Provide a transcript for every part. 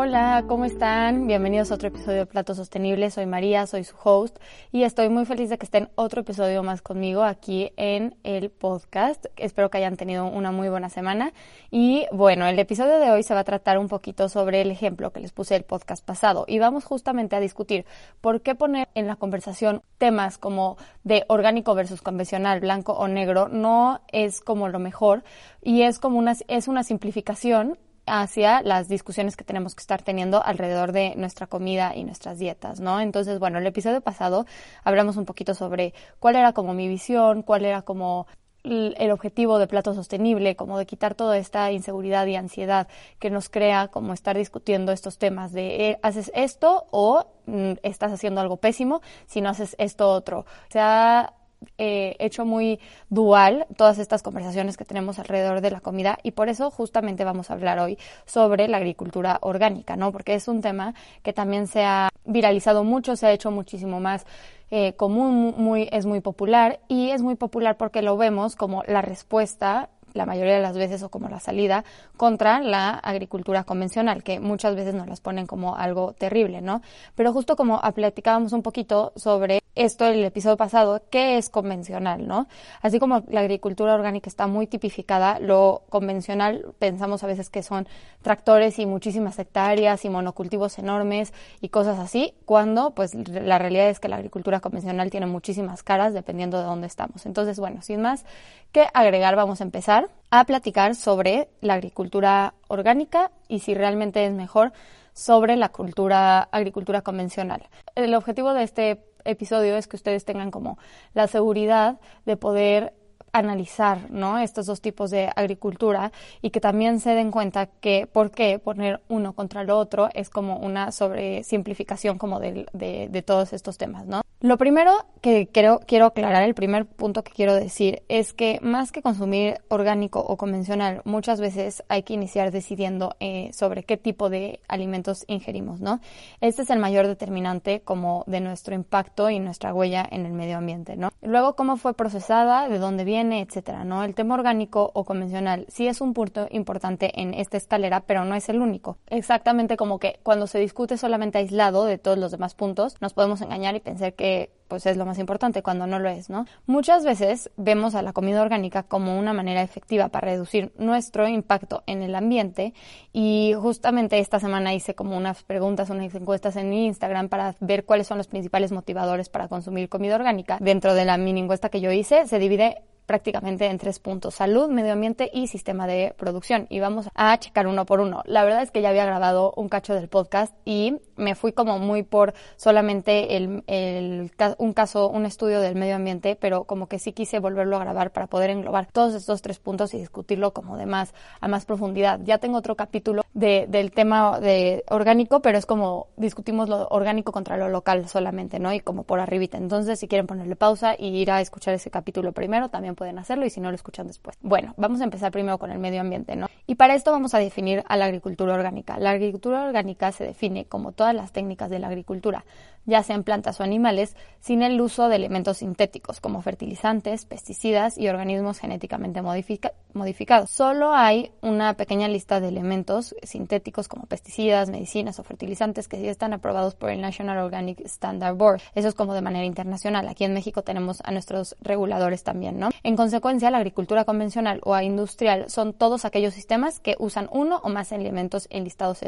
Hola, ¿cómo están? Bienvenidos a otro episodio de Plato Sostenible. Soy María, soy su host y estoy muy feliz de que estén otro episodio más conmigo aquí en el podcast. Espero que hayan tenido una muy buena semana. Y bueno, el episodio de hoy se va a tratar un poquito sobre el ejemplo que les puse el podcast pasado y vamos justamente a discutir por qué poner en la conversación temas como de orgánico versus convencional, blanco o negro, no es como lo mejor y es como una, es una simplificación hacia las discusiones que tenemos que estar teniendo alrededor de nuestra comida y nuestras dietas, ¿no? Entonces, bueno, el episodio pasado hablamos un poquito sobre cuál era como mi visión, cuál era como el objetivo de plato sostenible, como de quitar toda esta inseguridad y ansiedad que nos crea como estar discutiendo estos temas de eh, haces esto o mm, estás haciendo algo pésimo si no haces esto otro. Se ha eh, hecho muy dual todas estas conversaciones que tenemos alrededor de la comida y por eso justamente vamos a hablar hoy sobre la agricultura orgánica, ¿no? Porque es un tema que también se ha viralizado mucho, se ha hecho muchísimo más eh, común, muy, es muy popular y es muy popular porque lo vemos como la respuesta la mayoría de las veces o como la salida contra la agricultura convencional, que muchas veces nos las ponen como algo terrible, ¿no? Pero justo como platicábamos un poquito sobre esto el episodio pasado, ¿qué es convencional, no? Así como la agricultura orgánica está muy tipificada, lo convencional pensamos a veces que son tractores y muchísimas hectáreas y monocultivos enormes y cosas así, cuando pues la realidad es que la agricultura convencional tiene muchísimas caras dependiendo de dónde estamos. Entonces, bueno, sin más que agregar, vamos a empezar a platicar sobre la agricultura orgánica y si realmente es mejor sobre la cultura agricultura convencional. El objetivo de este episodio es que ustedes tengan como la seguridad de poder analizar ¿no? estos dos tipos de agricultura y que también se den cuenta que por qué poner uno contra el otro es como una sobresimplificación como de, de, de todos estos temas, ¿no? Lo primero que quiero, quiero aclarar, el primer punto que quiero decir, es que más que consumir orgánico o convencional, muchas veces hay que iniciar decidiendo eh, sobre qué tipo de alimentos ingerimos, ¿no? Este es el mayor determinante como de nuestro impacto y nuestra huella en el medio ambiente, ¿no? Luego, cómo fue procesada, de dónde viene, etcétera, ¿no? El tema orgánico o convencional sí es un punto importante en esta escalera, pero no es el único. Exactamente como que cuando se discute solamente aislado de todos los demás puntos, nos podemos engañar y pensar que pues es lo más importante cuando no lo es, ¿no? Muchas veces vemos a la comida orgánica como una manera efectiva para reducir nuestro impacto en el ambiente y justamente esta semana hice como unas preguntas, unas encuestas en mi Instagram para ver cuáles son los principales motivadores para consumir comida orgánica. Dentro de la mini encuesta que yo hice se divide prácticamente en tres puntos, salud, medio ambiente y sistema de producción. Y vamos a checar uno por uno. La verdad es que ya había grabado un cacho del podcast y me fui como muy por solamente el, el, un caso, un estudio del medio ambiente, pero como que sí quise volverlo a grabar para poder englobar todos estos tres puntos y discutirlo como de más, a más profundidad. Ya tengo otro capítulo de, del tema de orgánico, pero es como discutimos lo orgánico contra lo local solamente, ¿no? Y como por arribita. Entonces, si quieren ponerle pausa y ir a escuchar ese capítulo primero, también pueden hacerlo y si no lo escuchan después. Bueno, vamos a empezar primero con el medio ambiente, ¿no? Y para esto vamos a definir a la agricultura orgánica. La agricultura orgánica se define como todas las técnicas de la agricultura, ya sean plantas o animales, sin el uso de elementos sintéticos como fertilizantes, pesticidas y organismos genéticamente modificados. Solo hay una pequeña lista de elementos sintéticos como pesticidas, medicinas o fertilizantes que sí están aprobados por el National Organic Standard Board. Eso es como de manera internacional. Aquí en México tenemos a nuestros reguladores también, ¿no? En consecuencia, la agricultura convencional o industrial son todos aquellos sistemas que usan uno o más elementos enlistados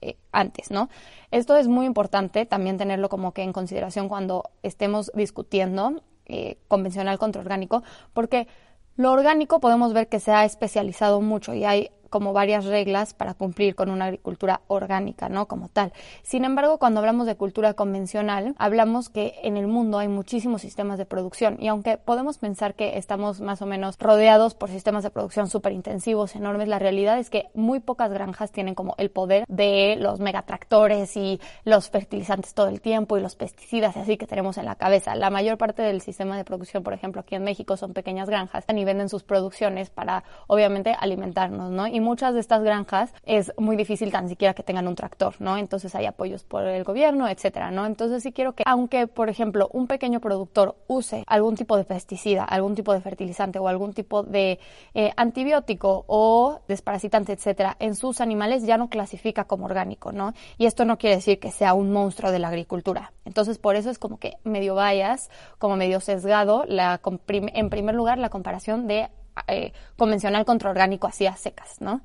eh, antes, ¿no? Esto es muy importante también tenerlo como que en consideración cuando estemos discutiendo eh, convencional contra orgánico, porque lo orgánico podemos ver que se ha especializado mucho y hay como varias reglas para cumplir con una agricultura orgánica, ¿no? Como tal. Sin embargo, cuando hablamos de cultura convencional, hablamos que en el mundo hay muchísimos sistemas de producción y aunque podemos pensar que estamos más o menos rodeados por sistemas de producción súper intensivos, enormes, la realidad es que muy pocas granjas tienen como el poder de los megatractores y los fertilizantes todo el tiempo y los pesticidas y así que tenemos en la cabeza. La mayor parte del sistema de producción, por ejemplo, aquí en México son pequeñas granjas y venden sus producciones para obviamente alimentarnos, ¿no? Y muchas de estas granjas es muy difícil tan siquiera que tengan un tractor, ¿no? Entonces hay apoyos por el gobierno, etcétera, ¿no? Entonces sí quiero que, aunque por ejemplo un pequeño productor use algún tipo de pesticida, algún tipo de fertilizante o algún tipo de eh, antibiótico o desparasitante, etcétera, en sus animales ya no clasifica como orgánico, ¿no? Y esto no quiere decir que sea un monstruo de la agricultura. Entonces por eso es como que medio vayas, como medio sesgado, la, en primer lugar la comparación de eh, convencional contra orgánico así a secas, ¿no?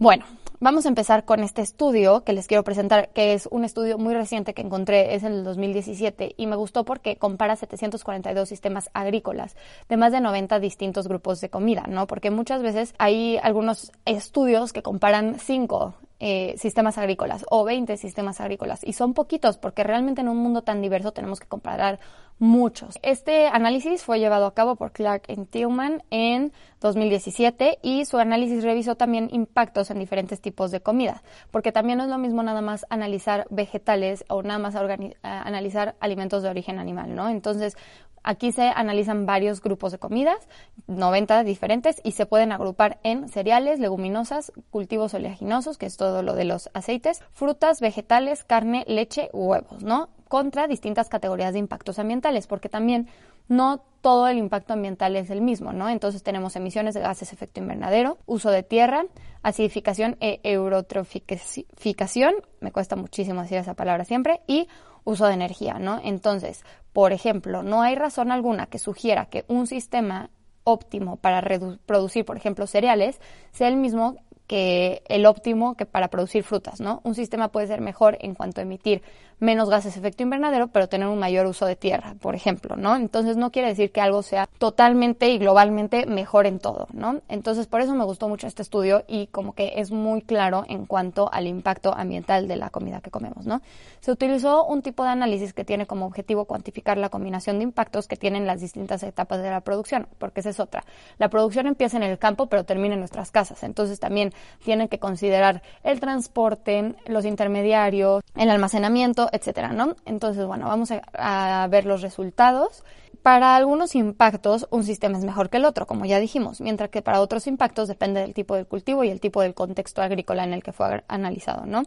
Bueno, vamos a empezar con este estudio que les quiero presentar, que es un estudio muy reciente que encontré, es en el 2017, y me gustó porque compara 742 sistemas agrícolas de más de 90 distintos grupos de comida, ¿no? Porque muchas veces hay algunos estudios que comparan cinco eh, sistemas agrícolas o 20 sistemas agrícolas y son poquitos porque realmente en un mundo tan diverso tenemos que comparar muchos. Este análisis fue llevado a cabo por Clark y Tillman en 2017 y su análisis revisó también impactos en diferentes tipos de comida, porque también no es lo mismo nada más analizar vegetales o nada más analizar alimentos de origen animal, ¿no? Entonces, Aquí se analizan varios grupos de comidas, 90 diferentes, y se pueden agrupar en cereales, leguminosas, cultivos oleaginosos, que es todo lo de los aceites, frutas, vegetales, carne, leche, huevos, ¿no? Contra distintas categorías de impactos ambientales, porque también no todo el impacto ambiental es el mismo, ¿no? Entonces tenemos emisiones de gases de efecto invernadero, uso de tierra, acidificación e eurotroficación, me cuesta muchísimo decir esa palabra siempre, y uso de energía, ¿no? Entonces, por ejemplo, no hay razón alguna que sugiera que un sistema óptimo para producir, por ejemplo, cereales sea el mismo que el óptimo que para producir frutas, ¿no? Un sistema puede ser mejor en cuanto a emitir menos gases de efecto invernadero, pero tener un mayor uso de tierra, por ejemplo, ¿no? Entonces no quiere decir que algo sea totalmente y globalmente mejor en todo, ¿no? Entonces por eso me gustó mucho este estudio y como que es muy claro en cuanto al impacto ambiental de la comida que comemos, ¿no? Se utilizó un tipo de análisis que tiene como objetivo cuantificar la combinación de impactos que tienen las distintas etapas de la producción, porque esa es otra. La producción empieza en el campo, pero termina en nuestras casas. Entonces también tienen que considerar el transporte, los intermediarios, el almacenamiento, etcétera, ¿no? Entonces, bueno, vamos a, a ver los resultados para algunos impactos, un sistema es mejor que el otro, como ya dijimos, mientras que para otros impactos depende del tipo del cultivo y el tipo del contexto agrícola en el que fue analizado, ¿no?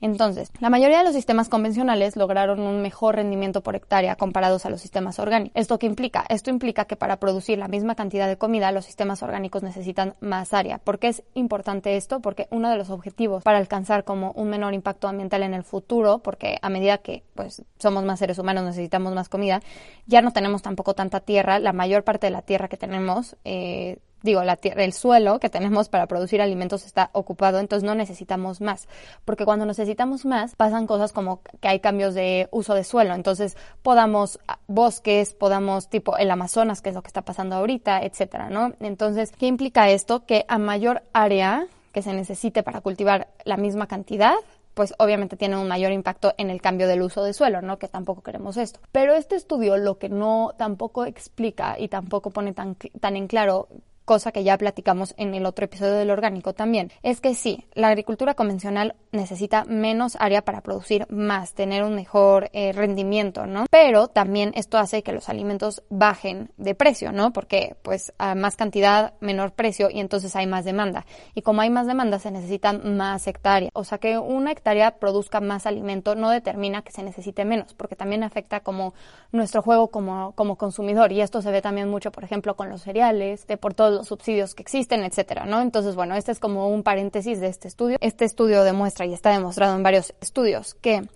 Entonces, la mayoría de los sistemas convencionales lograron un mejor rendimiento por hectárea comparados a los sistemas orgánicos. ¿Esto qué implica? Esto implica que para producir la misma cantidad de comida, los sistemas orgánicos necesitan más área. ¿Por qué es importante esto? Porque uno de los objetivos para alcanzar como un menor impacto ambiental en el futuro, porque a medida que pues somos más seres humanos necesitamos más comida, ya no tenemos tampoco tanta tierra, la mayor parte de la tierra que tenemos, eh, digo, la tierra, el suelo que tenemos para producir alimentos está ocupado, entonces no necesitamos más, porque cuando necesitamos más pasan cosas como que hay cambios de uso de suelo, entonces podamos ah, bosques, podamos tipo el Amazonas, que es lo que está pasando ahorita, etcétera, ¿no? Entonces, ¿qué implica esto? Que a mayor área que se necesite para cultivar la misma cantidad, pues obviamente tiene un mayor impacto en el cambio del uso de suelo, ¿no? Que tampoco queremos esto. Pero este estudio lo que no tampoco explica y tampoco pone tan, tan en claro cosa que ya platicamos en el otro episodio del orgánico también, es que sí, la agricultura convencional necesita menos área para producir más, tener un mejor eh, rendimiento, ¿no? Pero también esto hace que los alimentos bajen de precio, ¿no? Porque pues a más cantidad, menor precio y entonces hay más demanda. Y como hay más demanda, se necesitan más hectáreas. O sea que una hectárea produzca más alimento no determina que se necesite menos, porque también afecta como nuestro juego como, como consumidor. Y esto se ve también mucho, por ejemplo, con los cereales, de por todo los subsidios que existen, etcétera, ¿no? Entonces, bueno, este es como un paréntesis de este estudio. Este estudio demuestra y está demostrado en varios estudios que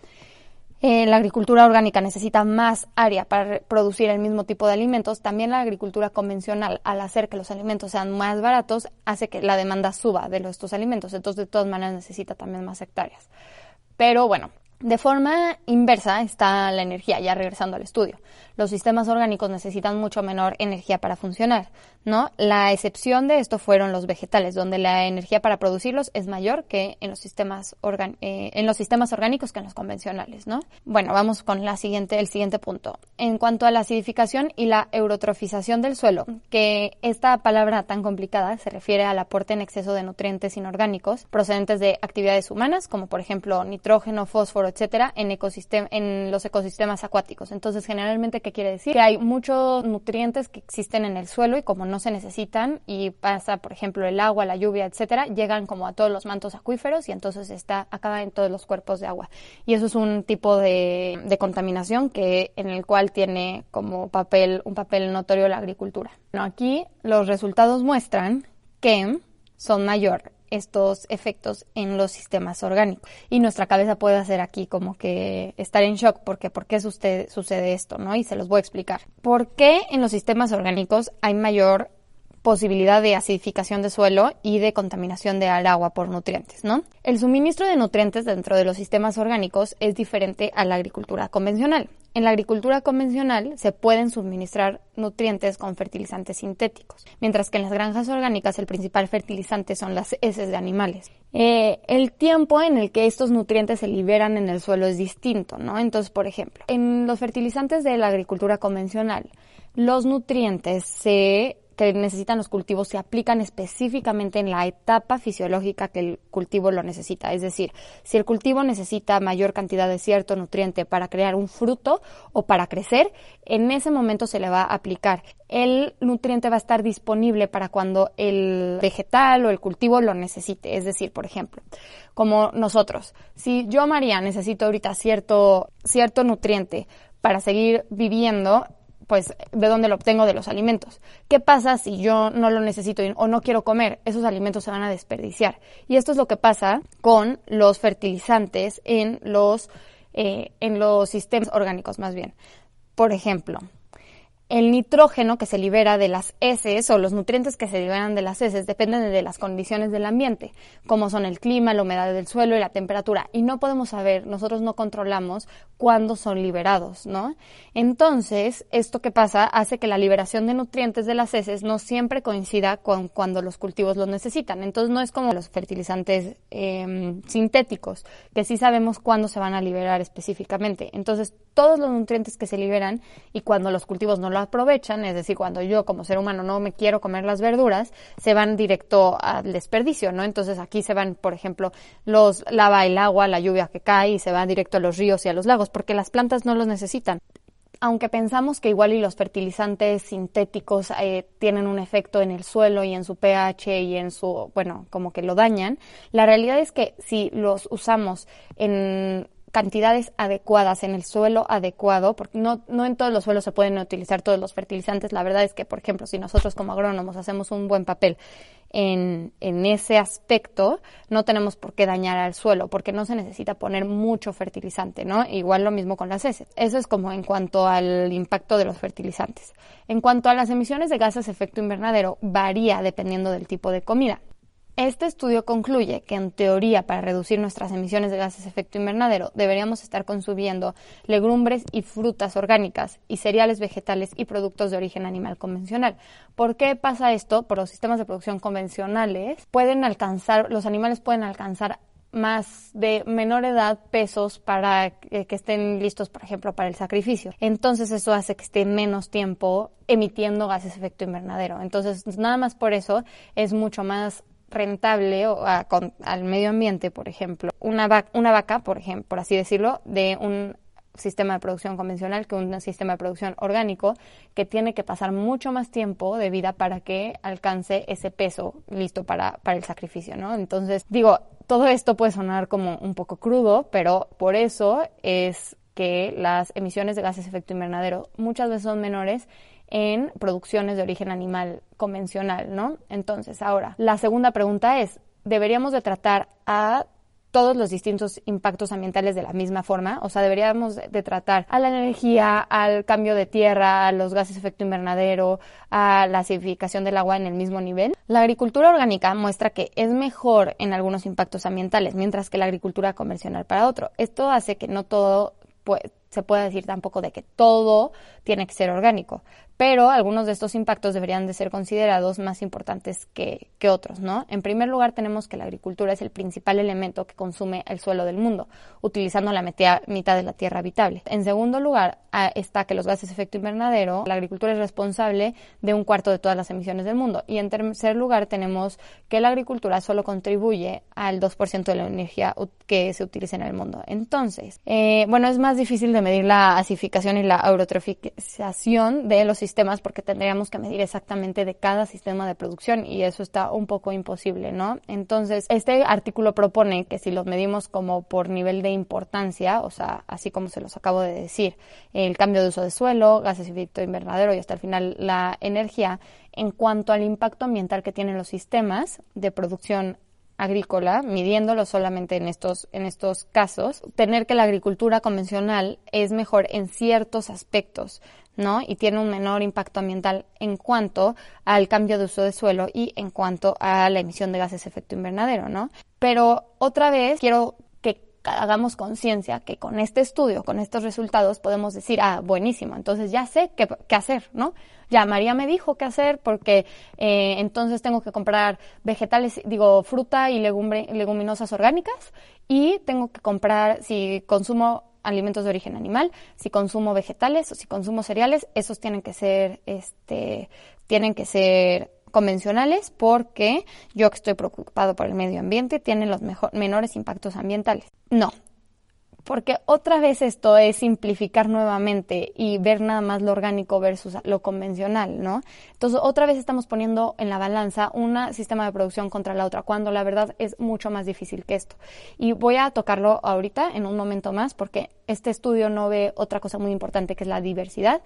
eh, la agricultura orgánica necesita más área para producir el mismo tipo de alimentos, también la agricultura convencional, al hacer que los alimentos sean más baratos, hace que la demanda suba de estos alimentos. Entonces, de todas maneras, necesita también más hectáreas. Pero bueno, De forma inversa está la energía, ya regresando al estudio. Los sistemas orgánicos necesitan mucho menor energía para funcionar, ¿no? La excepción de esto fueron los vegetales, donde la energía para producirlos es mayor que en los sistemas, eh, en los sistemas orgánicos que en los convencionales, ¿no? Bueno, vamos con la siguiente, el siguiente punto. En cuanto a la acidificación y la eurotrofización del suelo, que esta palabra tan complicada se refiere al aporte en exceso de nutrientes inorgánicos procedentes de actividades humanas, como por ejemplo nitrógeno, fósforo, etcétera, en, en los ecosistemas acuáticos. Entonces, generalmente, ¿qué quiere decir? Que hay muchos nutrientes que existen en el suelo y como no se necesitan y pasa, por ejemplo, el agua, la lluvia, etcétera, llegan como a todos los mantos acuíferos y entonces está acaba en todos los cuerpos de agua. Y eso es un tipo de, de contaminación que en el cual tiene como papel un papel notorio la agricultura. Bueno, aquí los resultados muestran que son mayor estos efectos en los sistemas orgánicos. Y nuestra cabeza puede hacer aquí como que estar en shock porque ¿por qué sucede, sucede esto? ¿no? Y se los voy a explicar. ¿Por qué en los sistemas orgánicos hay mayor posibilidad de acidificación de suelo y de contaminación del agua por nutrientes, ¿no? El suministro de nutrientes dentro de los sistemas orgánicos es diferente a la agricultura convencional. En la agricultura convencional se pueden suministrar nutrientes con fertilizantes sintéticos, mientras que en las granjas orgánicas el principal fertilizante son las heces de animales. Eh, el tiempo en el que estos nutrientes se liberan en el suelo es distinto, ¿no? Entonces, por ejemplo, en los fertilizantes de la agricultura convencional, los nutrientes se que necesitan los cultivos se aplican específicamente en la etapa fisiológica que el cultivo lo necesita. Es decir, si el cultivo necesita mayor cantidad de cierto nutriente para crear un fruto o para crecer, en ese momento se le va a aplicar. El nutriente va a estar disponible para cuando el vegetal o el cultivo lo necesite. Es decir, por ejemplo, como nosotros, si yo, María, necesito ahorita cierto, cierto nutriente para seguir viviendo, pues de dónde lo obtengo de los alimentos. ¿Qué pasa si yo no lo necesito o no quiero comer? Esos alimentos se van a desperdiciar. Y esto es lo que pasa con los fertilizantes en los, eh, en los sistemas orgánicos más bien. Por ejemplo, el nitrógeno que se libera de las heces o los nutrientes que se liberan de las heces dependen de las condiciones del ambiente, como son el clima, la humedad del suelo y la temperatura. Y no podemos saber, nosotros no controlamos cuándo son liberados, ¿no? Entonces, esto que pasa hace que la liberación de nutrientes de las heces no siempre coincida con cuando los cultivos los necesitan. Entonces, no es como los fertilizantes em, sintéticos, que sí sabemos cuándo se van a liberar específicamente. Entonces, todos los nutrientes que se liberan y cuando los cultivos no lo aprovechan, es decir, cuando yo como ser humano no me quiero comer las verduras, se van directo al desperdicio, ¿no? Entonces aquí se van, por ejemplo, los lava el agua, la lluvia que cae y se va directo a los ríos y a los lagos porque las plantas no los necesitan aunque pensamos que igual y los fertilizantes sintéticos eh, tienen un efecto en el suelo y en su pH y en su, bueno, como que lo dañan, la realidad es que si los usamos en cantidades adecuadas en el suelo adecuado, porque no, no en todos los suelos se pueden utilizar todos los fertilizantes. La verdad es que, por ejemplo, si nosotros como agrónomos hacemos un buen papel en, en ese aspecto, no tenemos por qué dañar al suelo, porque no se necesita poner mucho fertilizante, ¿no? Igual lo mismo con las heces. Eso es como en cuanto al impacto de los fertilizantes. En cuanto a las emisiones de gases efecto invernadero, varía dependiendo del tipo de comida. Este estudio concluye que, en teoría, para reducir nuestras emisiones de gases de efecto invernadero, deberíamos estar consumiendo legumbres y frutas orgánicas y cereales vegetales y productos de origen animal convencional. ¿Por qué pasa esto? Por los sistemas de producción convencionales pueden alcanzar, los animales pueden alcanzar más de menor edad pesos para que estén listos, por ejemplo, para el sacrificio. Entonces eso hace que esté menos tiempo emitiendo gases de efecto invernadero. Entonces, nada más por eso es mucho más rentable o al medio ambiente, por ejemplo, una, una vaca, por ejemplo, por así decirlo, de un sistema de producción convencional que un sistema de producción orgánico que tiene que pasar mucho más tiempo de vida para que alcance ese peso listo para, para el sacrificio, ¿no? Entonces, digo, todo esto puede sonar como un poco crudo, pero por eso es que las emisiones de gases de efecto invernadero muchas veces son menores en producciones de origen animal convencional, ¿no? Entonces, ahora, la segunda pregunta es, ¿deberíamos de tratar a todos los distintos impactos ambientales de la misma forma, o sea, deberíamos de tratar a la energía, al cambio de tierra, a los gases de efecto invernadero, a la acidificación del agua en el mismo nivel. La agricultura orgánica muestra que es mejor en algunos impactos ambientales, mientras que la agricultura convencional para otro. Esto hace que no todo se pueda decir tampoco de que todo tiene que ser orgánico, pero algunos de estos impactos deberían de ser considerados más importantes que, otros, ¿no? En primer lugar, tenemos que la agricultura es el principal elemento que consume el suelo del mundo, utilizando la mitad de la tierra habitable. En segundo lugar, está que los gases de efecto invernadero, la agricultura es responsable de un cuarto de todas las emisiones del mundo. Y en tercer lugar, tenemos que la agricultura solo contribuye al 2% de la energía que se utiliza en el mundo. Entonces, eh, bueno, es más difícil de medir la acidificación y la eurotrofización de los sistemas porque tendríamos que medir exactamente de cada sistema de producción y eso está un poco imposible, ¿no? Entonces, este artículo propone que si los medimos como por nivel de importancia, o sea, así como se los acabo de decir, el cambio de uso de suelo, gases de efecto invernadero y hasta el final la energía, en cuanto al impacto ambiental que tienen los sistemas de producción agrícola, midiéndolo solamente en estos, en estos casos, tener que la agricultura convencional es mejor en ciertos aspectos, ¿no? Y tiene un menor impacto ambiental en cuanto al cambio de uso de suelo y en cuanto a la emisión de gases de efecto invernadero, ¿no? Pero otra vez quiero que hagamos conciencia que con este estudio, con estos resultados, podemos decir, ah, buenísimo, entonces ya sé qué, qué hacer, ¿no? Ya María me dijo qué hacer porque eh, entonces tengo que comprar vegetales, digo, fruta y legumbre, leguminosas orgánicas y tengo que comprar, si consumo alimentos de origen animal, si consumo vegetales o si consumo cereales, esos tienen que ser, este, tienen que ser convencionales porque yo que estoy preocupado por el medio ambiente tienen los mejor, menores impactos ambientales. No, porque otra vez esto es simplificar nuevamente y ver nada más lo orgánico versus lo convencional, ¿no? Entonces, otra vez estamos poniendo en la balanza un sistema de producción contra la otra, cuando la verdad es mucho más difícil que esto. Y voy a tocarlo ahorita, en un momento más, porque este estudio no ve otra cosa muy importante que es la diversidad,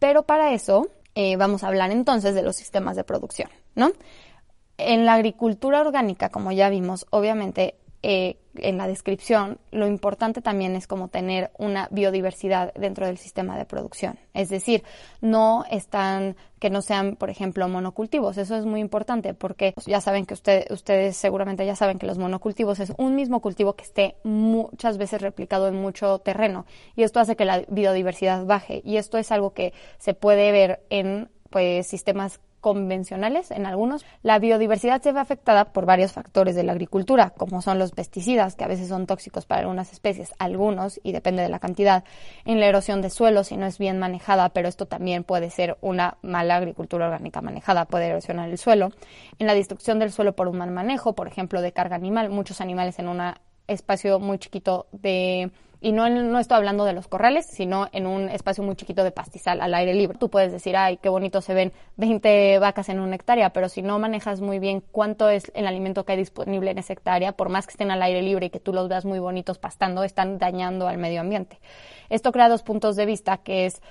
pero para eso eh, vamos a hablar entonces de los sistemas de producción, ¿no? En la agricultura orgánica, como ya vimos, obviamente eh, en la descripción, lo importante también es como tener una biodiversidad dentro del sistema de producción. Es decir, no están, que no sean, por ejemplo, monocultivos. Eso es muy importante porque ya saben que ustedes seguramente ya saben que los monocultivos es un mismo cultivo que esté muchas veces replicado en mucho terreno y esto hace que la biodiversidad baje y esto es algo que se puede ver en pues sistemas convencionales en algunos, la biodiversidad se ve afectada por varios factores de la agricultura, como son los pesticidas, que a veces son tóxicos para algunas especies, algunos, y depende de la cantidad, en la erosión de suelo si no es bien manejada, pero esto también puede ser una mala agricultura orgánica manejada, puede erosionar el suelo, en la destrucción del suelo por un mal manejo, por ejemplo, de carga animal, muchos animales en un espacio muy chiquito de y no, no estoy hablando de los corrales, sino en un espacio muy chiquito de pastizal al aire libre. Tú puedes decir, ay, qué bonito se ven 20 vacas en una hectárea, pero si no manejas muy bien cuánto es el alimento que hay disponible en esa hectárea, por más que estén al aire libre y que tú los veas muy bonitos pastando, están dañando al medio ambiente. Esto crea dos puntos de vista, que es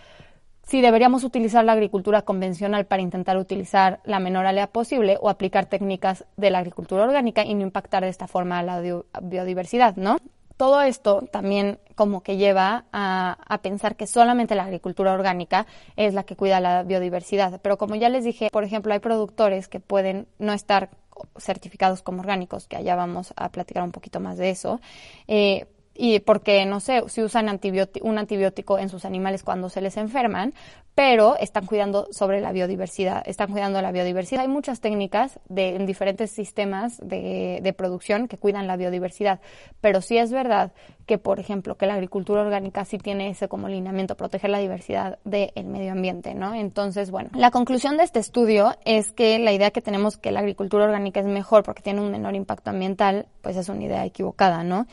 si deberíamos utilizar la agricultura convencional para intentar utilizar la menor alea posible o aplicar técnicas de la agricultura orgánica y no impactar de esta forma a la biodiversidad, ¿no? Todo esto también como que lleva a, pensar que solamente la agricultura orgánica es la que cuida la biodiversidad. Pero como ya les dije, por ejemplo, hay productores que pueden no estar certificados como orgánicos, que allá vamos a platicar un poquito más de eso, eh, y porque, no sé, si usan un antibiótico en sus animales cuando se les enferman, pero están cuidando sobre la biodiversidad, están cuidando la biodiversidad. Hay muchas técnicas de, en diferentes sistemas de, de producción que cuidan la biodiversidad, pero sí es verdad que, por ejemplo, que la agricultura orgánica sí tiene ese como lineamiento, proteger la diversidad del medio ambiente, ¿no? Entonces, bueno, la conclusión de este estudio es que la idea que tenemos que la agricultura orgánica es mejor porque tiene un menor impacto ambiental, pues es una idea equivocada, ¿no?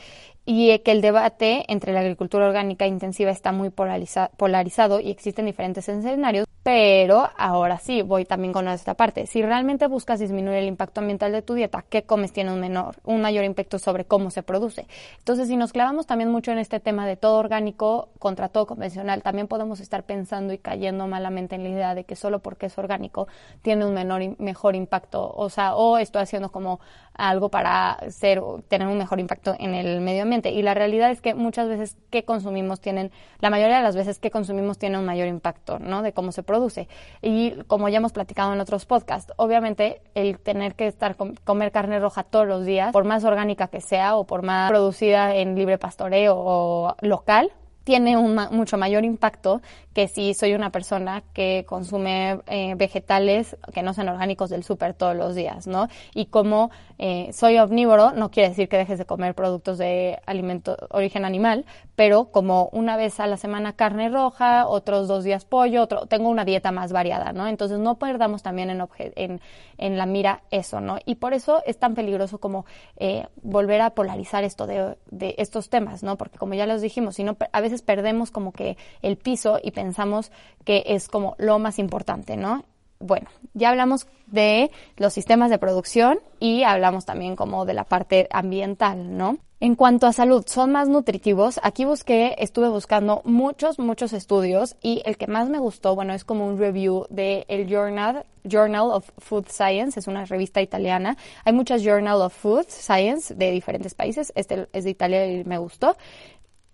y que el debate entre la agricultura orgánica intensiva está muy polarizado y existen diferentes escenarios Pero ahora sí, voy también con esta parte. Si realmente buscas disminuir el impacto ambiental de tu dieta, ¿qué comes tiene un menor, un mayor impacto sobre cómo se produce? Entonces, si nos clavamos también mucho en este tema de todo orgánico contra todo convencional, también podemos estar pensando y cayendo malamente en la idea de que solo porque es orgánico tiene un menor mejor impacto, o sea, o estoy haciendo como algo para ser tener un mejor impacto en el medio ambiente. Y la realidad es que muchas veces que consumimos tienen, la mayoría de las veces que consumimos tiene un mayor impacto, ¿no? De cómo se produce. Y como ya hemos platicado en otros podcasts, obviamente el tener que estar comer carne roja todos los días, por más orgánica que sea o por más producida en libre pastoreo o local, tiene un mucho mayor impacto que si soy una persona que consume eh, vegetales que no sean orgánicos del súper todos los días, ¿no? Y como eh, soy omnívoro, no quiere decir que dejes de comer productos de alimento origen animal, pero como una vez a la semana carne roja, otros dos días pollo, otro, tengo una dieta más variada, ¿no? Entonces no perdamos también en, en, en la mira eso, ¿no? Y por eso es tan peligroso como eh, volver a polarizar esto de, estos temas, ¿no? Porque como ya los dijimos, si no, a veces perdemos como que el piso y pensamos que es como lo más importante, ¿no? Bueno, ya hablamos de los sistemas de producción y hablamos también como de la parte ambiental, ¿no? En cuanto a salud, son más nutritivos. Aquí busqué, estuve buscando muchos, muchos estudios y el que más me gustó, bueno, es como un review de el Journal, Journal of Food Science, es una revista italiana. Hay muchas Journal of Food Science de diferentes países, este es de Italia y me gustó.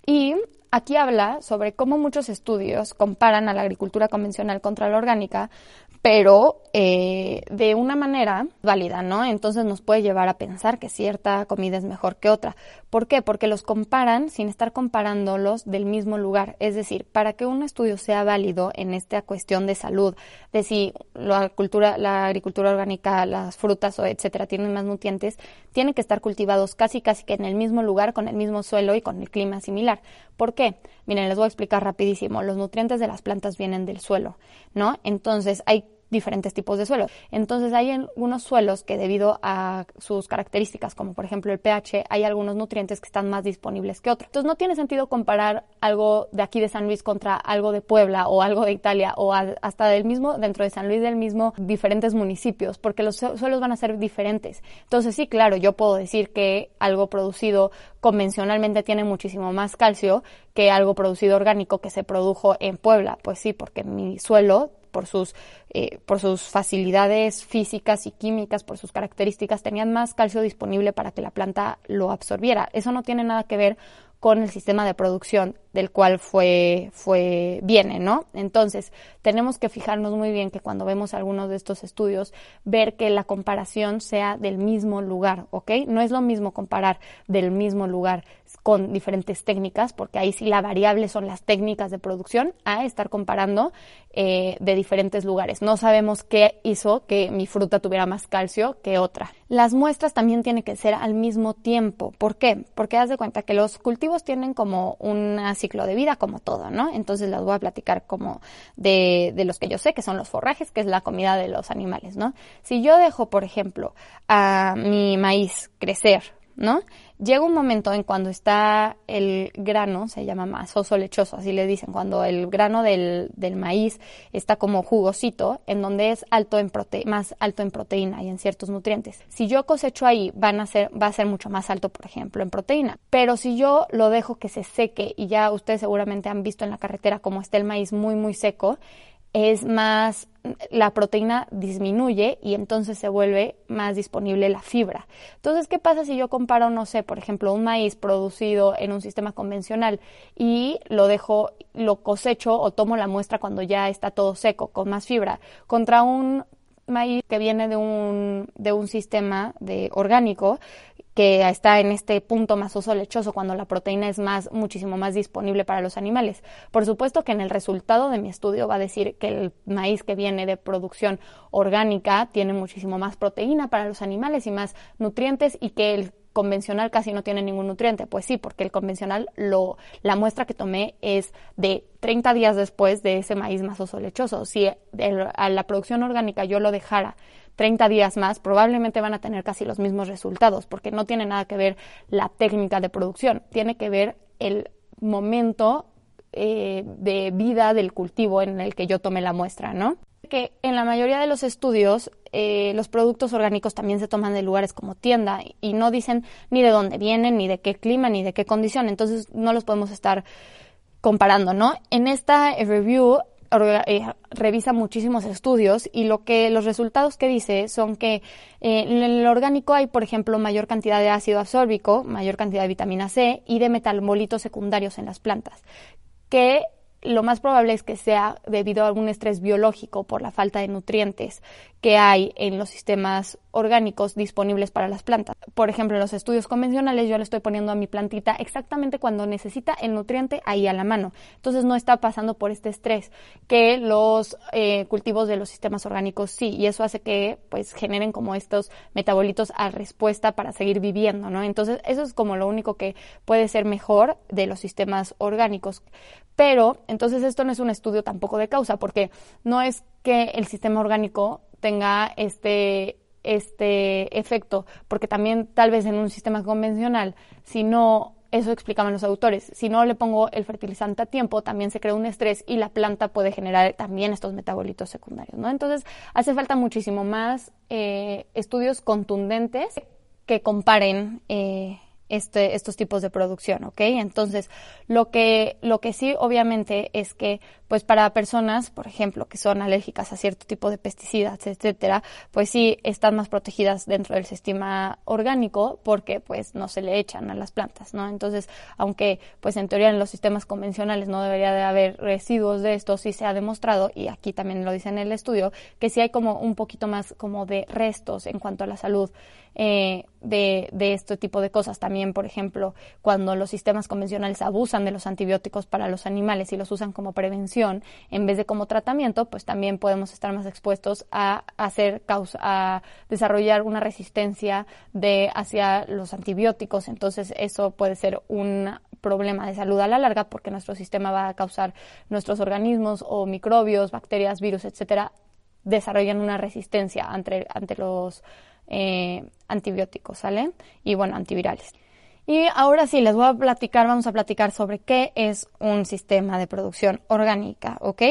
Y aquí habla sobre cómo muchos estudios comparan a la agricultura convencional contra la orgánica, pero eh, de una manera válida, ¿no? Entonces nos puede llevar a pensar que cierta comida es mejor que otra. ¿Por qué? Porque los comparan sin estar comparándolos del mismo lugar. Es decir, para que un estudio sea válido en esta cuestión de salud, de si la, cultura, la agricultura orgánica, las frutas o etcétera tienen más nutrientes, tienen que estar cultivados casi casi que en el mismo lugar, con el mismo suelo y con el clima similar. ¿Por qué? Miren, les voy a explicar rapidísimo. Los nutrientes de las plantas vienen del suelo, ¿no? Entonces hay diferentes tipos de suelo. Entonces hay algunos suelos que debido a sus características, como por ejemplo el pH, hay algunos nutrientes que están más disponibles que otros. Entonces no tiene sentido comparar algo de aquí de San Luis contra algo de Puebla o algo de Italia o hasta del mismo, dentro de San Luis del mismo, diferentes municipios, porque los suelos van a ser diferentes. Entonces sí, claro, yo puedo decir que algo producido convencionalmente tiene muchísimo más calcio que algo producido orgánico que se produjo en Puebla. Pues sí, porque mi suelo por sus, eh, por sus facilidades físicas y químicas, por sus características, tenían más calcio disponible para que la planta lo absorbiera. Eso no tiene nada que ver con el sistema de producción del cual fue, fue, viene, ¿no? Entonces, tenemos que fijarnos muy bien que cuando vemos algunos de estos estudios, ver que la comparación sea del mismo lugar, ¿ok? No es lo mismo comparar del mismo lugar con diferentes técnicas, porque ahí sí la variable son las técnicas de producción, a estar comparando eh, de diferentes lugares. No sabemos qué hizo que mi fruta tuviera más calcio que otra. Las muestras también tienen que ser al mismo tiempo. ¿Por qué? Porque haz de cuenta que los cultivos tienen como un ciclo de vida, como todo, ¿no? Entonces las voy a platicar como de, de los que yo sé, que son los forrajes, que es la comida de los animales, ¿no? Si yo dejo, por ejemplo, a mi maíz crecer, ¿no? Llega un momento en cuando está el grano, se llama masoso lechoso, así le dicen, cuando el grano del, del maíz está como jugosito, en donde es alto en prote más alto en proteína y en ciertos nutrientes. Si yo cosecho ahí, van a ser, va a ser mucho más alto, por ejemplo, en proteína. Pero si yo lo dejo que se seque, y ya ustedes seguramente han visto en la carretera cómo está el maíz muy, muy seco, es más, la proteína disminuye y entonces se vuelve más disponible la fibra. Entonces, ¿qué pasa si yo comparo, no sé, por ejemplo, un maíz producido en un sistema convencional y lo dejo, lo cosecho o tomo la muestra cuando ya está todo seco, con más fibra, contra un maíz que viene de un, de un sistema de orgánico que está en este punto masoso lechoso cuando la proteína es más muchísimo más disponible para los animales. Por supuesto que en el resultado de mi estudio va a decir que el maíz que viene de producción orgánica tiene muchísimo más proteína para los animales y más nutrientes y que el convencional casi no tiene ningún nutriente. Pues sí, porque el convencional, lo, la muestra que tomé es de 30 días después de ese maíz masoso lechoso. Si a la producción orgánica yo lo dejara 30 días más, probablemente van a tener casi los mismos resultados, porque no tiene nada que ver la técnica de producción, tiene que ver el momento eh, de vida del cultivo en el que yo tomé la muestra, ¿no? que en la mayoría de los estudios eh, los productos orgánicos también se toman de lugares como tienda y no dicen ni de dónde vienen, ni de qué clima, ni de qué condición, entonces no los podemos estar comparando, ¿no? En esta review revisa muchísimos estudios y lo que los resultados que dice son que eh, en el orgánico hay, por ejemplo, mayor cantidad de ácido absórbico, mayor cantidad de vitamina C y de metabolitos secundarios en las plantas, que lo más probable es que sea debido a algún estrés biológico por la falta de nutrientes que hay en los sistemas orgánicos disponibles para las plantas. Por ejemplo, en los estudios convencionales yo le estoy poniendo a mi plantita exactamente cuando necesita el nutriente ahí a la mano. Entonces no está pasando por este estrés que los eh, cultivos de los sistemas orgánicos sí, y eso hace que pues generen como estos metabolitos a respuesta para seguir viviendo, ¿no? Entonces eso es como lo único que puede ser mejor de los sistemas orgánicos. Pero entonces esto no es un estudio tampoco de causa, porque no es que el sistema orgánico tenga este, este efecto, porque también tal vez en un sistema convencional, si no, eso explicaban los autores, si no le pongo el fertilizante a tiempo, también se crea un estrés y la planta puede generar también estos metabolitos secundarios, ¿no? Entonces hace falta muchísimo más eh, estudios contundentes que comparen eh, este, estos tipos de producción, ¿ok? Entonces, lo que, lo que sí, obviamente, es que, pues, para personas, por ejemplo, que son alérgicas a cierto tipo de pesticidas, etcétera, pues sí están más protegidas dentro del sistema orgánico porque, pues, no se le echan a las plantas, ¿no? Entonces, aunque, pues, en teoría en los sistemas convencionales no debería de haber residuos de esto, sí se ha demostrado, y aquí también lo dice en el estudio, que sí hay como un poquito más como de restos en cuanto a la salud eh, de, de este tipo de cosas. También, por ejemplo, cuando los sistemas convencionales abusan de los antibióticos para los animales y los usan como prevención en vez de como tratamiento, pues también podemos estar más expuestos a hacer causa, a desarrollar una resistencia de hacia los antibióticos. Entonces, eso puede ser un problema de salud a la larga porque nuestro sistema va a causar nuestros organismos o microbios, bacterias, virus, etcétera, desarrollan una resistencia ante, ante los eh, antibióticos, ¿sale? Y bueno, antivirales. Y ahora sí, les voy a platicar, vamos a platicar sobre qué es un sistema de producción orgánica, ¿ok?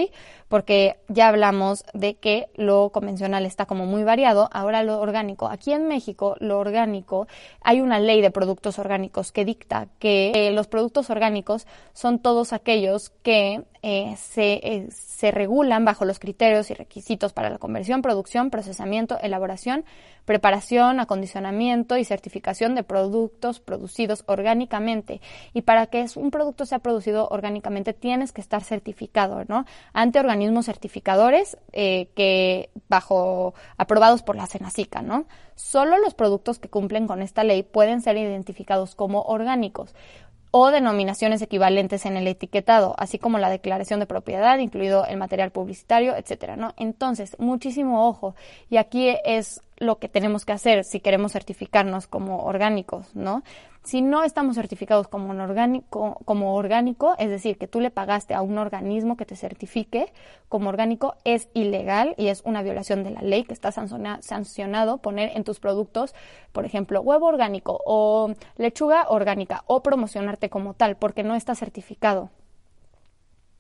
Porque ya hablamos de que lo convencional está como muy variado, ahora lo orgánico. Aquí en México, lo orgánico, hay una ley de productos orgánicos que dicta que eh, los productos orgánicos son todos aquellos que eh, se, eh, se regulan bajo los criterios y requisitos para la conversión, producción, procesamiento, elaboración, preparación, acondicionamiento y certificación de productos producidos orgánicamente. Y para que un producto sea producido orgánicamente tienes que estar certificado, ¿no? Ante organismos certificadores eh, que bajo aprobados por la Senacica, ¿no? Solo los productos que cumplen con esta ley pueden ser identificados como orgánicos o denominaciones equivalentes en el etiquetado, así como la declaración de propiedad, incluido el material publicitario, etcétera, ¿no? Entonces, muchísimo ojo. Y aquí es lo que tenemos que hacer si queremos certificarnos como orgánicos, ¿no? Si no estamos certificados como, un orgánico, como orgánico, es decir, que tú le pagaste a un organismo que te certifique como orgánico, es ilegal y es una violación de la ley que está sancionado poner en tus productos, por ejemplo, huevo orgánico o lechuga orgánica o promocionarte como tal, porque no está certificado.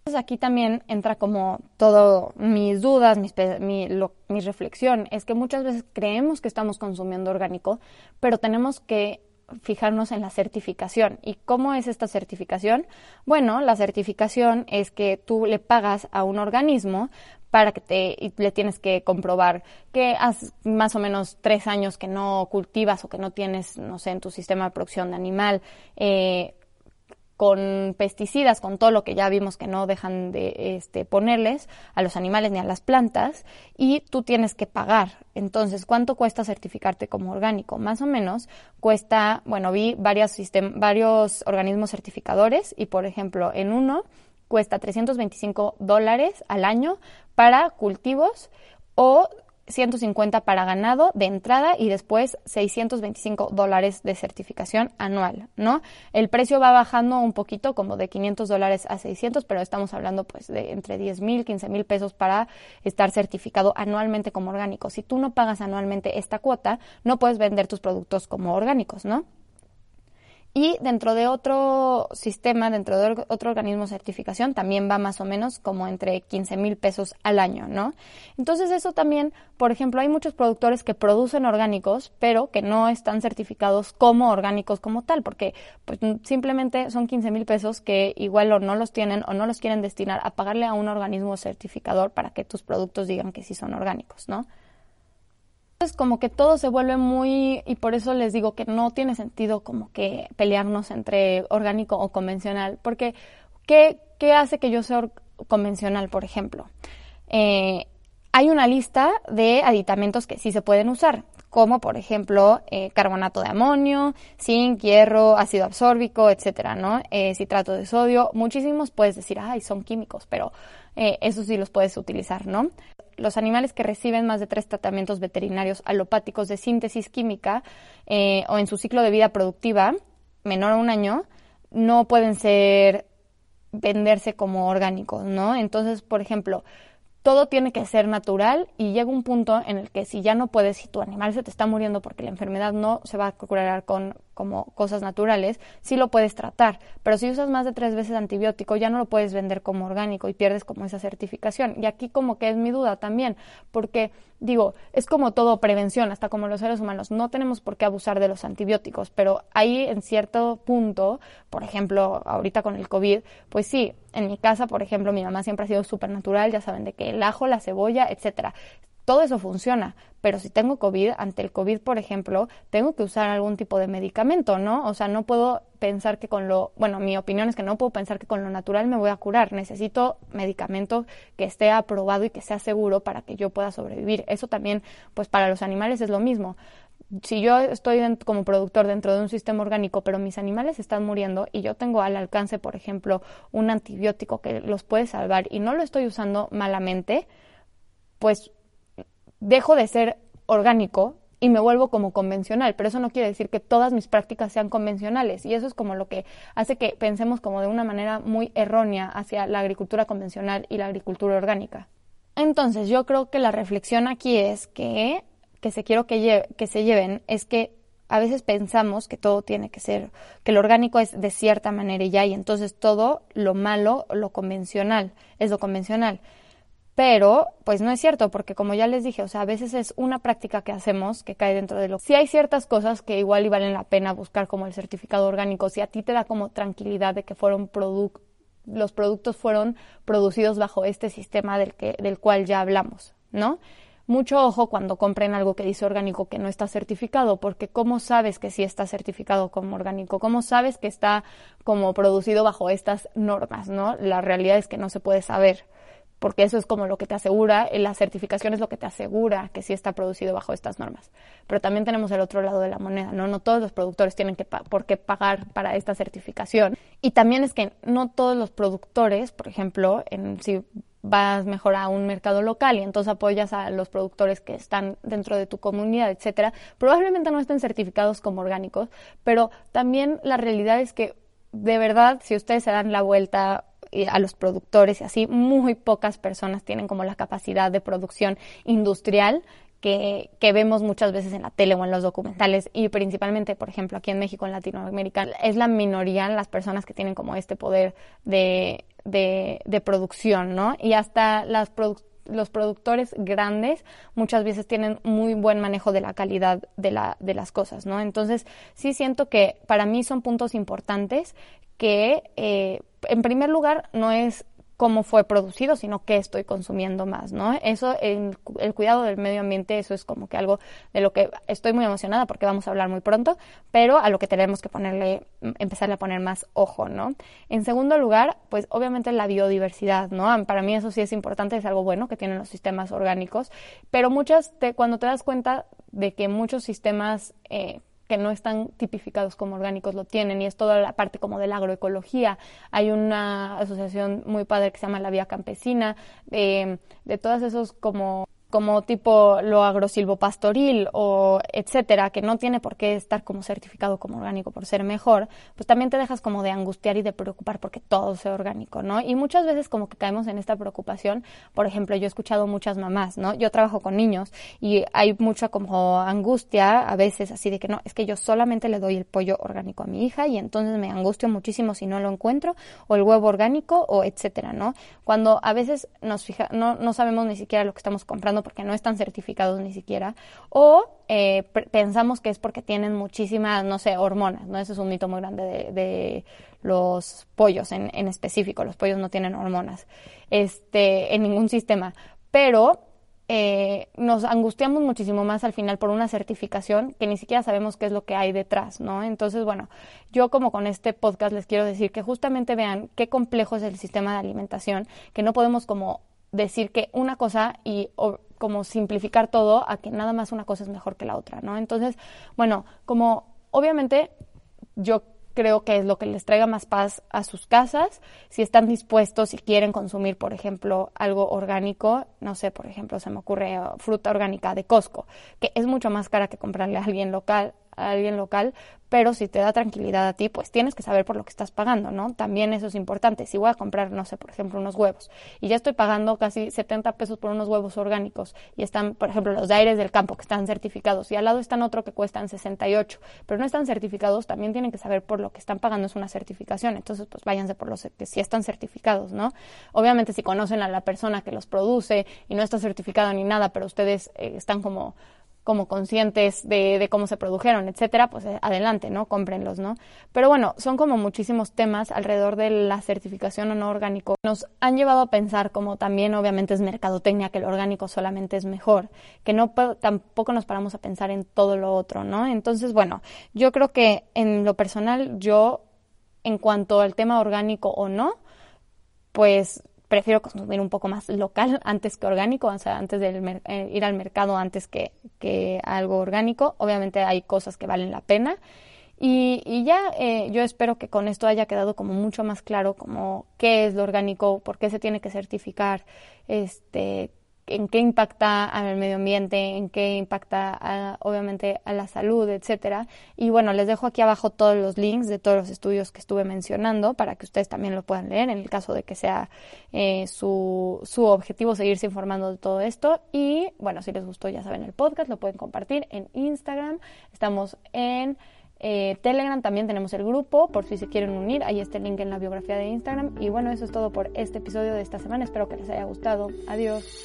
Entonces aquí también entra como todo mis dudas, mi, mi reflexión, es que muchas veces creemos que estamos consumiendo orgánico, pero tenemos que fijarnos en la certificación. ¿Y cómo es esta certificación? Bueno, la certificación es que tú le pagas a un organismo para que te y le tienes que comprobar que hace más o menos tres años que no cultivas o que no tienes, no sé, en tu sistema de producción de animal eh, con pesticidas, con todo lo que ya vimos que no dejan de este, ponerles a los animales ni a las plantas, y tú tienes que pagar. Entonces, ¿cuánto cuesta certificarte como orgánico? Más o menos cuesta, bueno, vi varios, varios organismos certificadores y, por ejemplo, en uno cuesta 325 dólares al año para cultivos o 150 para ganado de entrada y después 625 dólares de certificación anual, ¿no? El precio va bajando un poquito, como de 500 dólares a 600, pero estamos hablando pues de entre 10 mil, 15 mil pesos para estar certificado anualmente como orgánico. Si tú no pagas anualmente esta cuota, no puedes vender tus productos como orgánicos, ¿no? Y dentro de otro sistema, dentro de otro organismo de certificación, también va más o menos como entre 15 mil pesos al año, ¿no? Entonces eso también, por ejemplo, hay muchos productores que producen orgánicos, pero que no están certificados como orgánicos como tal, porque pues simplemente son 15 mil pesos que igual o no los tienen o no los quieren destinar a pagarle a un organismo certificador para que tus productos digan que sí son orgánicos, ¿no? Es como que todo se vuelve muy, y por eso les digo que no tiene sentido como que pelearnos entre orgánico o convencional, porque ¿qué, qué hace que yo sea convencional, por ejemplo? Eh, hay una lista de aditamentos que sí se pueden usar, como por ejemplo eh, carbonato de amonio, zinc, hierro, ácido absórbico, etcétera, ¿no? Eh, citrato de sodio, muchísimos puedes decir, ay, son químicos, pero eh, eso sí los puedes utilizar, ¿no? Los animales que reciben más de tres tratamientos veterinarios alopáticos de síntesis química eh, o en su ciclo de vida productiva menor a un año no pueden ser venderse como orgánicos, ¿no? Entonces, por ejemplo, todo tiene que ser natural y llega un punto en el que si ya no puedes, si tu animal se te está muriendo porque la enfermedad no se va a curar con como cosas naturales, sí lo puedes tratar, pero si usas más de tres veces antibiótico ya no lo puedes vender como orgánico y pierdes como esa certificación. Y aquí como que es mi duda también, porque digo, es como todo prevención, hasta como los seres humanos, no tenemos por qué abusar de los antibióticos, pero ahí en cierto punto, por ejemplo, ahorita con el COVID, pues sí, en mi casa, por ejemplo, mi mamá siempre ha sido súper natural, ya saben, de que el ajo, la cebolla, etcétera. Todo eso funciona, pero si tengo COVID, ante el COVID, por ejemplo, tengo que usar algún tipo de medicamento, ¿no? O sea, no puedo pensar que con lo, bueno, mi opinión es que no puedo pensar que con lo natural me voy a curar. Necesito medicamento que esté aprobado y que sea seguro para que yo pueda sobrevivir. Eso también, pues para los animales es lo mismo si yo estoy como productor dentro de un sistema orgánico, pero mis animales están muriendo y yo tengo al alcance, por ejemplo, un antibiótico que los puede salvar y no lo estoy usando malamente, pues dejo de ser orgánico y me vuelvo como convencional, pero eso no quiere decir que todas mis prácticas sean convencionales y eso es como lo que hace que pensemos como de una manera muy errónea hacia la agricultura convencional y la agricultura orgánica. Entonces, yo creo que la reflexión aquí es que que se quiero que, que se lleven es que a veces pensamos que todo tiene que ser, que lo orgánico es de cierta manera y ya, y entonces todo lo malo, lo convencional, es lo convencional. Pero, pues no es cierto, porque como ya les dije, o sea, a veces es una práctica que hacemos que cae dentro de lo. Si hay ciertas cosas que igual y valen la pena buscar, como el certificado orgánico, si a ti te da como tranquilidad de que fueron los productos fueron producidos bajo este sistema del, que, del cual ya hablamos, ¿no? Mucho ojo cuando compren algo que dice orgánico que no está certificado, porque ¿cómo sabes que sí está certificado como orgánico? ¿Cómo sabes que está como producido bajo estas normas, no? La realidad es que no se puede saber porque eso es como lo que te asegura, eh, la certificación es lo que te asegura que sí está producido bajo estas normas. Pero también tenemos el otro lado de la moneda, ¿no? No todos los productores tienen que por qué pagar para esta certificación. Y también es que no todos los productores, por ejemplo, en, si vas mejor a un mercado local y entonces apoyas a los productores que están dentro de tu comunidad, etcétera, probablemente no estén certificados como orgánicos, pero también la realidad es que de verdad, si ustedes se dan la vuelta a los productores y así, muy pocas personas tienen como la capacidad de producción industrial que, que, vemos muchas veces en la tele o en los documentales y principalmente, por ejemplo, aquí en México, en Latinoamérica, es la minoría las personas que tienen como este poder de, de, de producción, ¿no? Y hasta las los productores grandes muchas veces tienen muy buen manejo de la calidad de, la, de las cosas, ¿no? Entonces, sí siento que para mí son puntos importantes que eh, en primer lugar no es cómo fue producido, sino qué estoy consumiendo más, ¿no? Eso, el, cuidado del medio ambiente, eso es como que algo de lo que estoy muy emocionada porque vamos a hablar muy pronto, pero a lo que tenemos que ponerle, empezarle a poner más ojo, ¿no? En segundo lugar, pues obviamente la biodiversidad, ¿no? Para mí eso sí es importante, es algo bueno que tienen los sistemas orgánicos, pero muchas, te, cuando te das cuenta de que muchos sistemas eh, que no están tipificados como orgánicos lo tienen y es toda la parte como de la agroecología. Hay una asociación muy padre que se llama La Vía Campesina, de todas esos como como tipo lo agrosilvopastoril o etcétera, que no tiene por qué estar como certificado como orgánico por ser mejor, pues también te dejas como de angustiar y de preocupar porque todo sea orgánico, ¿no? Y muchas veces como que caemos en esta preocupación. Por ejemplo, yo he escuchado muchas mamás, ¿no? Yo trabajo con niños y hay mucha como angustia a veces así de que no, es que yo solamente le doy el pollo orgánico a mi hija y entonces me angustio muchísimo si no lo encuentro o el huevo orgánico o etcétera, ¿no? Cuando a veces nos fija, no, no sabemos ni siquiera lo que estamos comprando porque no están certificados ni siquiera o eh, pensamos que es porque tienen muchísimas, no sé, hormonas, ¿no? Ese es un mito muy grande de, de los pollos en, en, específico. Los pollos no tienen hormonas este, en ningún sistema. Pero eh, nos angustiamos muchísimo más al final por una certificación que ni siquiera sabemos qué es lo que hay detrás, ¿no? Entonces, bueno, yo como con este podcast les quiero decir que justamente vean qué complejo es el sistema de alimentación, que no podemos como decir que una cosa y como simplificar todo a que nada más una cosa es mejor que la otra, ¿no? Entonces, bueno, como obviamente yo creo que es lo que les traiga más paz a sus casas. Si están dispuestos, si quieren consumir, por ejemplo, algo orgánico, no sé, por ejemplo, se me ocurre uh, fruta orgánica de Costco, que es mucho más cara que comprarle a alguien local, a alguien local, pero si te da tranquilidad a ti, pues tienes que saber por lo que estás pagando, ¿no? También eso es importante. Si voy a comprar, no sé, por ejemplo, unos huevos y ya estoy pagando casi 70 pesos por unos huevos orgánicos y están, por ejemplo, los de aires del campo que están certificados y al lado están otro que cuestan 68, pero no están certificados, también tienen que saber por lo que están pagando es una certificación. Entonces, pues váyanse por los que sí están certificados, ¿no? Obviamente, si conocen a la persona que los produce y no está certificado ni nada, pero ustedes eh, están como como conscientes de, de, cómo se produjeron, etcétera, pues eh, adelante, ¿no? Cómprenlos, ¿no? Pero bueno, son como muchísimos temas alrededor de la certificación o no orgánico. Nos han llevado a pensar como también obviamente es mercadotecnia que el orgánico solamente es mejor, que no tampoco nos paramos a pensar en todo lo otro, ¿no? Entonces, bueno, yo creo que en lo personal yo en cuanto al tema orgánico o no, pues prefiero consumir un poco más local antes que orgánico, o sea, antes de eh, ir al mercado antes que, que, algo orgánico. Obviamente hay cosas que valen la pena. Y, y ya eh, yo espero que con esto haya quedado como mucho más claro como qué es lo orgánico, por qué se tiene que certificar, este, en qué impacta al medio ambiente, en qué impacta obviamente a la salud, etcétera. Y bueno, les dejo aquí abajo todos los links de todos los estudios que estuve mencionando para que ustedes también lo puedan leer en el caso de que sea eh, su, su objetivo seguirse informando de todo esto. Y bueno, si les gustó, ya saben el podcast, lo pueden compartir en Instagram. Estamos en eh, Telegram también tenemos el grupo, por si se quieren unir, ahí está el link en la biografía de Instagram. Y bueno, eso es todo por este episodio de esta semana. Espero que les haya gustado. Adiós.